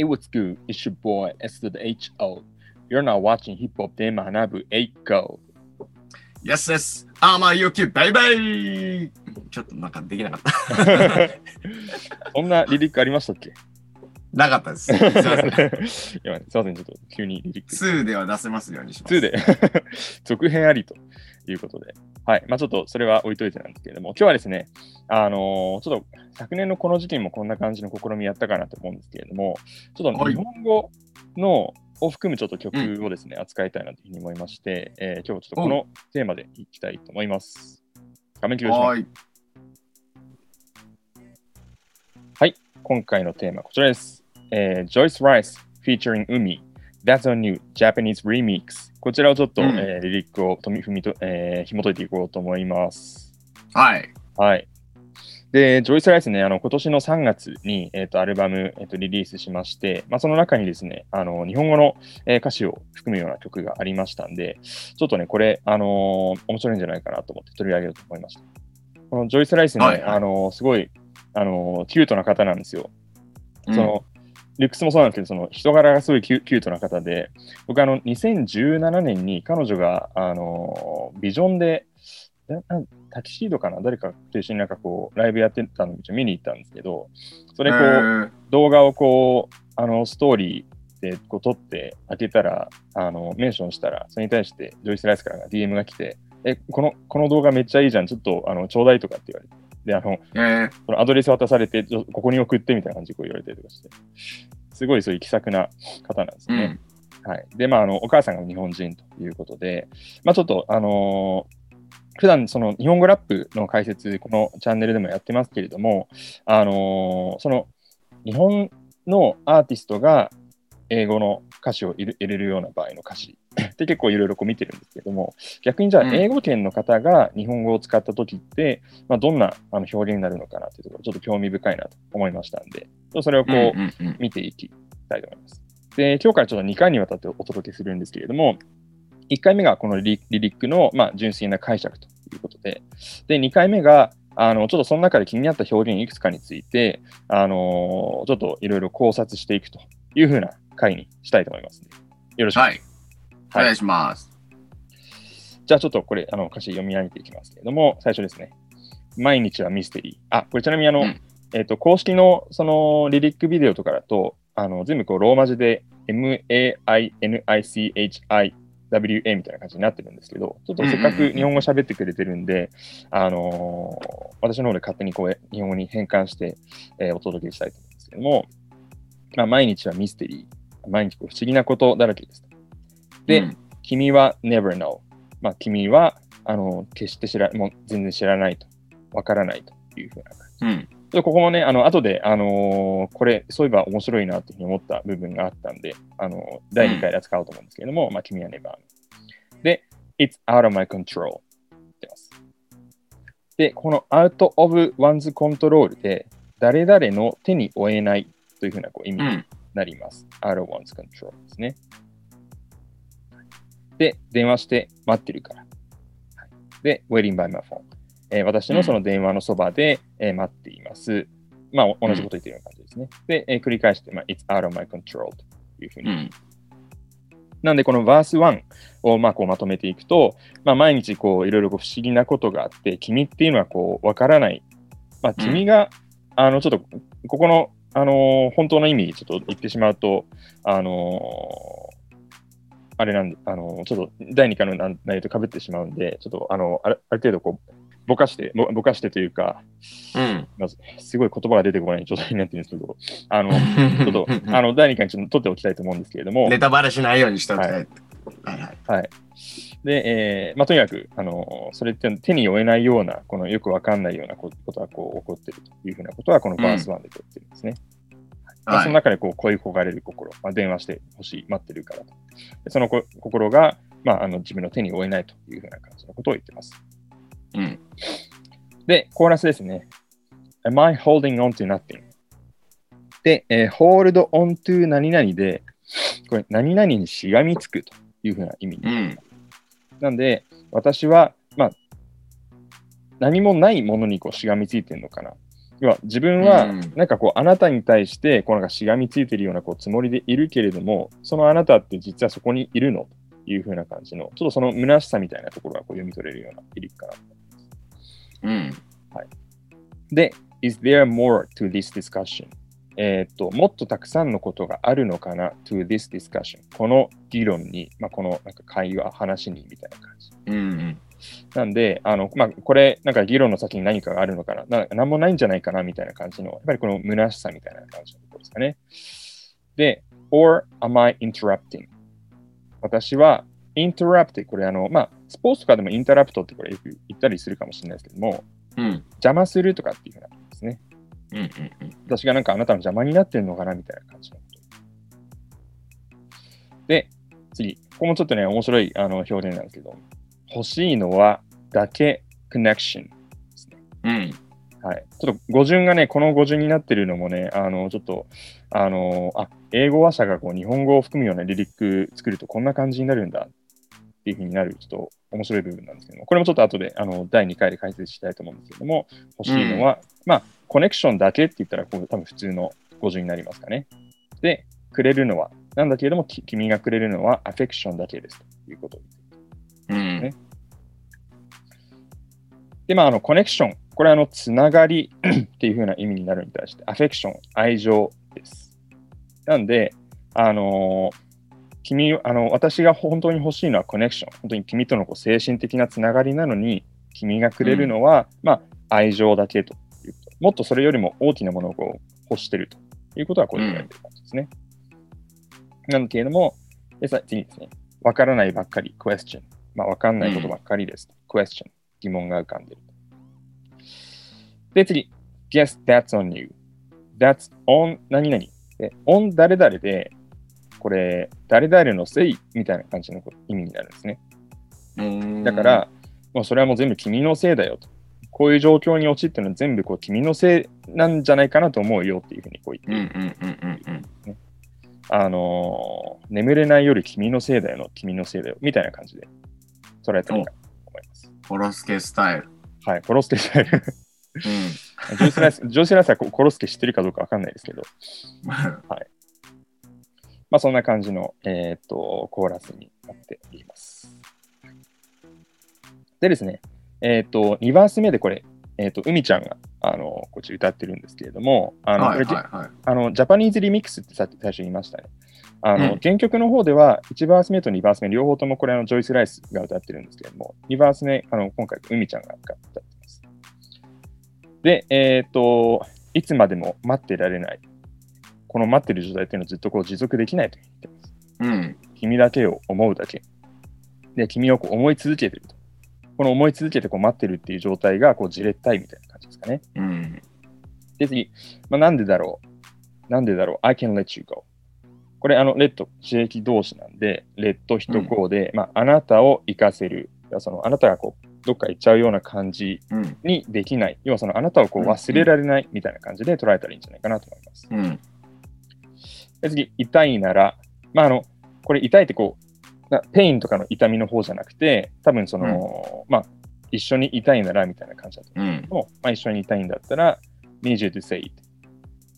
It was good. It's your boy, S to the H-O. You're not watching hip hop で学ぶ8 go. Yes, yes. あまあ、ゆき、バイバイちょっとなんかできなかった。そんなリリックありましたっけ？なかったです。す いません。すいません、ちょっと急にリリック。2では出せますようにします。2で 続編ありということで、はい。まあちょっとそれは置いといてなんですけれども、今日はですね、あのーちょっと昨年のこの時期にもこんな感じの試みやったかなと思うんですけれども、ちょっとはい日本語のを含むちょっと曲をですね、扱いたいなというふうに思いまして、えー今日ちょっとこのテーマでいきたいと思います。画面切りをします。はい。今回のテーマはこちらです。えー、Joyce Rice featuring Umi That's on You Japanese Remix こちらをちょっと、うんえーリリックをとみふみと、えー紐解いていこうと思います。はい。はい。で、ジョイス・ライスね、あの今年の3月に、えー、とアルバム、えー、とリリースしまして、まあ、その中にですね、あの日本語の、えー歌詞を含むような曲がありましたんで、ちょっとね、これ、あのー面白いんじゃないかなと思って取り上げようと思いました。このジョイス・ライスね、はいはいあのーすごい、あのーキュートな方なんですよ。うんその、ルックスもそうなんですけど、その人柄がすごいキュキュートな方で、僕、あの、2017年に彼女が、あの、ビジョンで、タキシードかな？誰かと一緒になんかこう、ライブやってたのを見に行ったんですけど、それこう、えー動画をこう、あの、ストーリーでこう撮って開けたら、あの、メンションしたら、それに対してジョイス・ライスから DM が来て、え、この、この動画めっちゃいいじゃん、ちょっと、あの、ちょうだいとかって言われて。で、あの、えーそのアドレス渡されて、ここに送ってみたいな感じでこう言われたりとかして、すごいそういう気さくな方なんですうね。ん。はい。で、まあ、あの、お母さんが日本人ということで、まあ、ちょっと、あのー普段その日本語ラップの解説、このチャンネルでもやってますけれども、あのーその日本のアーティストが英語の歌詞を入れるような場合の歌詞 って結構いろいろこう見てるんですけども、逆にじゃあうん英語圏の方が日本語を使った時って、まあ、どんなあの表現になるのかなというところ、ちょっと興味深いなと思いましたんで、それをこう、うんうんうん見ていきたいと思います。で、今日からちょっと2回にわたってお届けするんですけれども、1回目がこのリリックの、まあ、純粋な解釈ということで、で、2回目が、あのちょっとその中で気になった表現いくつかについて、あのちょっといろいろ考察していくというふうな回にしたいと思いますよろしくお願いします。じゃあちょっとこれ、あの歌詞読み上げていきますけれども、最初ですね。毎日はミステリー。あ、これちなみにあの、うんえっ、と、公式のそのリリックビデオとかだと、あの全部こうローマ字で M-A-I-N-I-C-H-I-W-A みたいな感じになってるんですけど、ちょっとせっかく日本語喋ってくれてるんで、あのー私の方で勝手にこう日本語に変換して、えーお届けしたいと思うんですけども、まあ、毎日はミステリー。毎日こう不思議なことだらけです。で、うん君は never know。まあ、君は、あの、決して知ら、もう全然知らないと。わからないというふうな感じ。うん。でここもね、あの、後で、あのーこれ、そういえば面白いなというふうに思った部分があったんで、あのー第2回で扱おうと思うんですけれども、まあ、君は never know。で、it's out of my control ってます。で、この out of one's control で、誰々の手に負えないというふうなこう意味にうん。なります。out of one's control ですね。で、電話して待ってるから。はいで、waiting by my phone。えー私のその電話のそばで、えー待っています。まあ、お同じこと言ってるような感じですね。で、えー繰り返して、まあ、it's out of my control というふうに。うん。なんで、この verse 1をまあこうまとめていくと、まあ、毎日こういろいろこう不思議なことがあって、君っていうのはこうわからない。まあ、君が、あのちょっとここの、あのー本当の意味ちょっと言ってしまうと、あのーあれなんで、あのーちょっと第2回の内容とかぶってしまうんで、ちょっとあのあるある程度こうぼかして、ぼぼかしてというか、うん。まずすごい言葉が出てこない状態になってるんですけど、あの、ちょっと、あの、第2回にちょっと取っておきたいと思うんですけれども、ネタバレしないようにしておきたい。はいはい。はい。で、えーまあ、とにかく、あのそれって手に負えないような、このよくわかんないようなこことがこう起こっているというふうなことは、このバース1で取ってるんですね。まあ、はいその中でこう恋焦がれる心、まあ、電話してほしい、待ってるからと。でそのこ心が、まあ、あの自分の手に負えないというふうな感じのことを言ってます。うん。で、コーラスですね。Am I holding on to nothing? で、えー hold on to 何々で、これ何々にしがみつくというふうな意味にうん。なんで、私は、まあ、何もないものにこうしがみついてるのかな。要は自分はうんなんかこうあなたに対してこうなんかしがみついてるようなこうつもりでいるけれどもそのあなたって実はそこにいるの？というふうな感じのちょっとその虚しさみたいなところがこう読み取れるようなリリックかな。うん。で、is there more to this discussion? えーっと、もっとたくさんのことがあるのかな？to this discussion? この議論に、まあ、このなんか会話、話にみたいな感じ。うんうん。なんで、あの、まあ、これ、なんか議論の先に何かがあるのかな？な、なんもないんじゃないかなみたいな感じの、やっぱりこの虚しさみたいな感じのところですかね。で、or am I interrupting? 私は interrupt これあの、まあ、スポーツとかでも interrupt ってこれよく言ったりするかもしれないですけども、うん。邪魔するとかっていうふうなことですね。うんうん私がなんかあなたの邪魔になってるのかなみたいな感じのこと。で、次。ここもちょっとね、面白いあの表現なんですけど、欲しいのはだけ connection ですね。うん。はい。ちょっと語順がね、この語順になってるのもね、あの、ちょっと、あの、あ、英語話者がこう日本語を含むようなリリック作るとこんな感じになるんだっていうふうになる、ちょっと面白い部分なんですけども、これもちょっと後で、あの、第2回で解説したいと思うんですけども、欲しいのは、まあ、コネクションだけって言ったら、こう多分普通の語順になりますかね。で、くれるのは、なんだけれども、き君がくれるのはアフェクションだけですということです。うん。ねで、まあ、あの、コネクション。これは、あの、つながり っていう風な意味になるに対して、アフェクション、愛情です。なんで、あのー君、あの、私が本当に欲しいのはコネクション。本当に君とのこう精神的なつながりなのに、君がくれるのは、まあ、愛情だけということ。もっとそれよりも大きなものをこう欲してるということは、こう言われてる感じですね。なんだけれども、でさ次ですね。わからないばっかり、question。まあ、わかんないことばっかりです。question。疑問が浮かんでる。で、次。guess that's on you. that's on 何々。で、on 誰々で、これ、誰々のせいみたいな感じの意味になるんですね。うんだか、ら、もうそれはもう全部君のせいだよと。こういう状況に陥ってるのは全部こう君のせいなんじゃないかなと思うよっていうふうにこう言って。あのー眠れない夜君のせいだよの君のせいだよみたいな感じで捉えたらいと思います。コロスケスタイル。はい、コロスケスタイル。う ジョイスライス、ジョイスライスはココロスケ知ってるかどうかわかんないですけど、ん。まあそんな感じの、えーっと、コーラスになっています。でですね、えーっと、2バース目でこれ、えーっと、海ちゃんが、あの、こっち歌ってるんですけれども、あの、はいこれはいはい。あの、ジャパニーズリミックスってさっき最初に言いましたね。あの、うん原曲の方では、1バース目と2バース目、両方ともこれ、あの、ジョイス・ライスが歌ってるんですけれども、2バース目、あの、今回、海ちゃんが歌ってます。で、えっ、と、いつまでも待ってられない。この待ってる状態っていうのはずっとこう持続できないと言ってます。うん。君だけを思うだけ。で、君をこう思い続けてると。この思い続けてこう待ってるっていう状態が、こう、じれったいみたいな感じですかね。うん。で、次、まあ、なんでだろうなんでだろう ?I can let you go. これ、あの、レッド、刺激動詞なんで、レッド一語で、まあ、あなたを生かせる。そのあなたがこう、どっか行っちゃうような感じうん。にできない。要はそのあなたをこううん忘れられないみたいな感じで捉えたらいいんじゃないかなと思います。うん。で次、いたいなら、まあ、あの、これいたいってこう、な pain とかの痛みの方じゃなくて、多分その、まあ、一緒にいたいならみたいな感じだと思うけども、まあ、一緒にいたいんだったら、 need you to say it。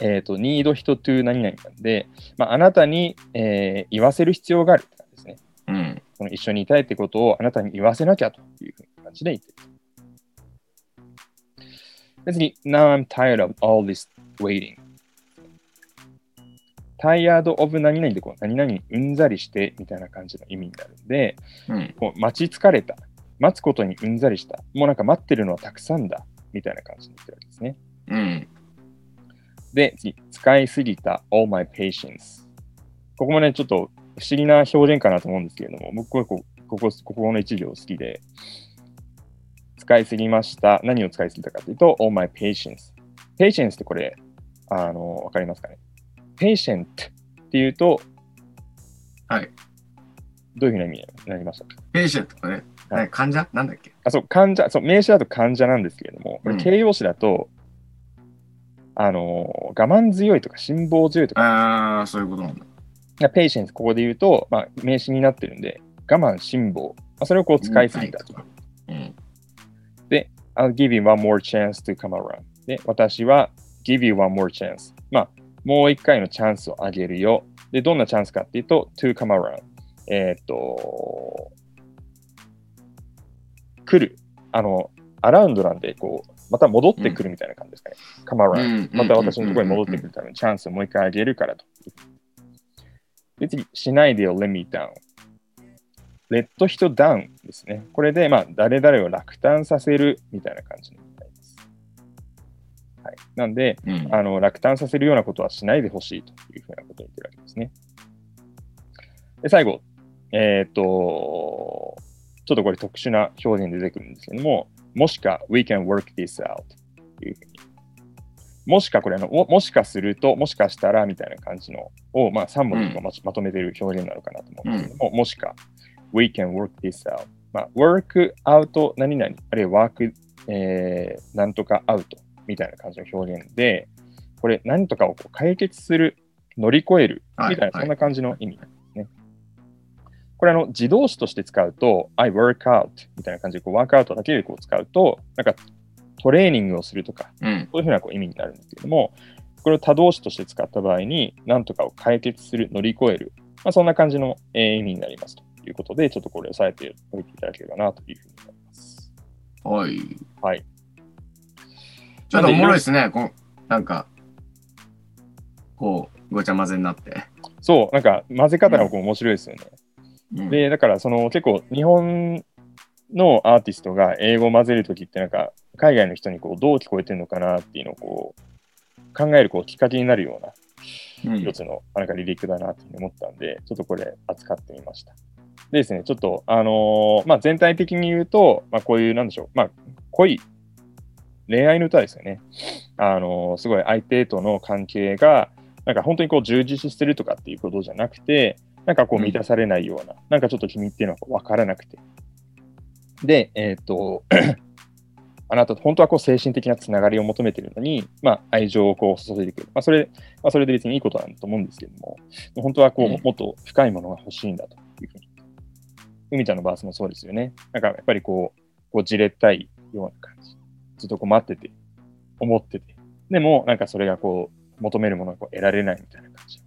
えっ、と、need 人 to 何々なんで、まあ、あなたに、えー言わせる必要があるって感じですね。うん。この一緒にいたいってことをあなたに言わせなきゃという感じで言ってる。で次、Now I'm tired of all this waiting. Tired of 何々でこう何々にうんざりしてみたいな感じの意味になるんで、うん。こう待ち疲れた。待つことにうんざりした。もうなんか待ってるのはたくさんだ。みたいな感じに言ってるわけですね。うん。で、次、使いすぎた all my patience。ここもね、ちょっと不思議な表現かなと思うんですけれども、僕はここここの一行好きで、使いすぎました。何を使いすぎたかというと、all my patience。patience ってこれ、あの、わかりますかね？?patient っていうと、はい。どういうふうな意味になりましたかペーシェントね。はいはい、患者？なんだっけ？あ、そう、患者、そう、名詞だと患者なんですけれども、これうん形容詞だと、あの、我慢強いとか辛抱強いとか、ああ、そういうことなんだ。ペイシェンス、ここで言うと、まあ、名詞になってるんで、我慢、辛抱、まあ、それをこう使いすぎたと。うん。で、I'll give you one more chance to come around。で、私は give you one more chance。まあ、もう一回のチャンスをあげるよ。で、どんなチャンスかっていうと、to come around。えーっと、来る。あの、アラウンドなんで、こう、また戻ってくるみたいな感じですかね。come う around。んまた私のところに戻ってくるためにチャンスをもう一回あげるからと。で、次、しないでよ、let me down。レッド人ダウンですね。これで、まあ、誰々を落胆させるみたいな感じになります。はい。なんで、うんあの落胆させるようなことはしないでほしいというふうなことを言ってるわけですね。で、最後、えっ、と、ちょっとこれ特殊な表現で出てくるんですけども、もしか、we can work this out というふうに。もしか、これあの、ももしかすると、もしかしたらみたいな感じのを、まあ、3文字とままとめている表現なのかなと思うんですけども、もしか、we can work this out。まあ、work out 何々、あるいは work、えー、なんとか out みたいな感じの表現で、これ何とかをこう解決する、乗り越えるはいみたいな、はいそんな感じの意味なんですね。これあの、自動詞として使うと、I work out みたいな感じで、こう、ワークアウトだけでこう使うと、なんかトレーニングをするとか、うん。そういうふうなこう意味になるんですけれども、これを多動詞として使った場合に、何とかを解決する、乗り越える、まあ、そんな感じの、えー意味になりますということで、ちょっとこれを押さえておいていただければなというふうに思います。はい。はい。ちょっとおもろいですね。こうなんか、こう、ごちゃ混ぜになって。そう、なんか混ぜ方がこう面白いですよね。うんで、だからその結構日本のアーティストが英語を混ぜるときってなんか海外の人にこうどう聞こえてるのかなっていうのをこう考えるこうきっかけになるようなうん一つのなんかリリックだなって思ったんで、ちょっとこれ扱ってみました。でですね、ちょっとあのーまあ全体的に言うと、まあこういうなんでしょう、まあ恋、恋愛の歌ですよね。あのーすごい相手との関係がなんか本当にこう充実してるとかっていうことじゃなくて、なんかこう満たされないような、なんかちょっと君っていうのは分からなくて。で、えっ、と、あなたと本当はこう精神的なつながりを求めてるのに、まあ、愛情をこう注いでくる。まあ、それ、まあ、それで別にいいことなんだと思うんですけども、本当はこう、うんもっと深いものが欲しいんだというふうに。海ちゃんのバースもそうですよね。なんかやっぱりこう、こうじれったいような感じ。ずっとこう待ってて、思ってて。でも、なんかそれがこう、求めるものがこう得られないみたいな感じの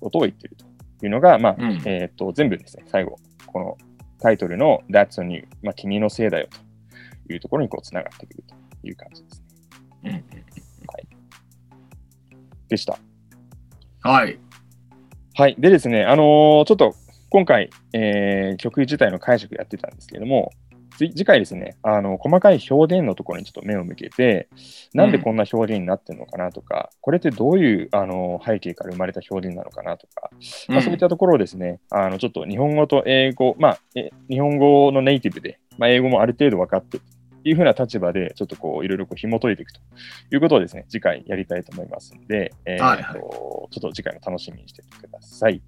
ことを言ってるというのが、まあ、うんえっ、と、全部ですね、最後、このタイトルの That's on you、まあ、君のせいだよというところにこう、つながってくるという感じですね。うんでした。はい。はい。でですね、あのーちょっと今回、えー曲自体の解釈やってたんですけれども、つ次回ですね、あの細かい表現のところにちょっと目を向けて、なんでこんな表現になってるのかなとか、これってどういうあの背景から生まれた表現なのかなとか、まあ、そういったところをですね、あのちょっと日本語と英語、まあ、え日本語のネイティブで、まあ、英語もある程度分かってっていうふうな立場で、ちょっとこう、いろいろこう紐解いていくということをですね、次回やりたいと思いますので、えーはいはい。とちょっと次回も楽しみにしていてください。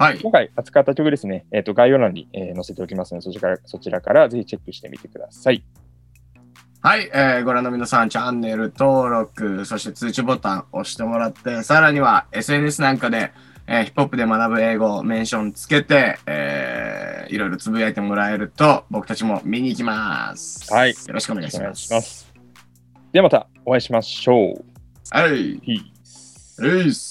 はい。今回扱った曲ですね、えー、と概要欄に、えー載せておきますので、そちらからそちらからぜひチェックしてみてください。はい、えーご覧の皆さん、チャンネル登録、そして通知ボタン押してもらって、さらには SNS なんかで、えーヒップホップで学ぶ英語、メンションつけて、えーいろいろつぶやいてもらえると、僕たちも見に行きます。はいよろしくお願いおします。ます。ではまたお会いしましょう。はい。っす。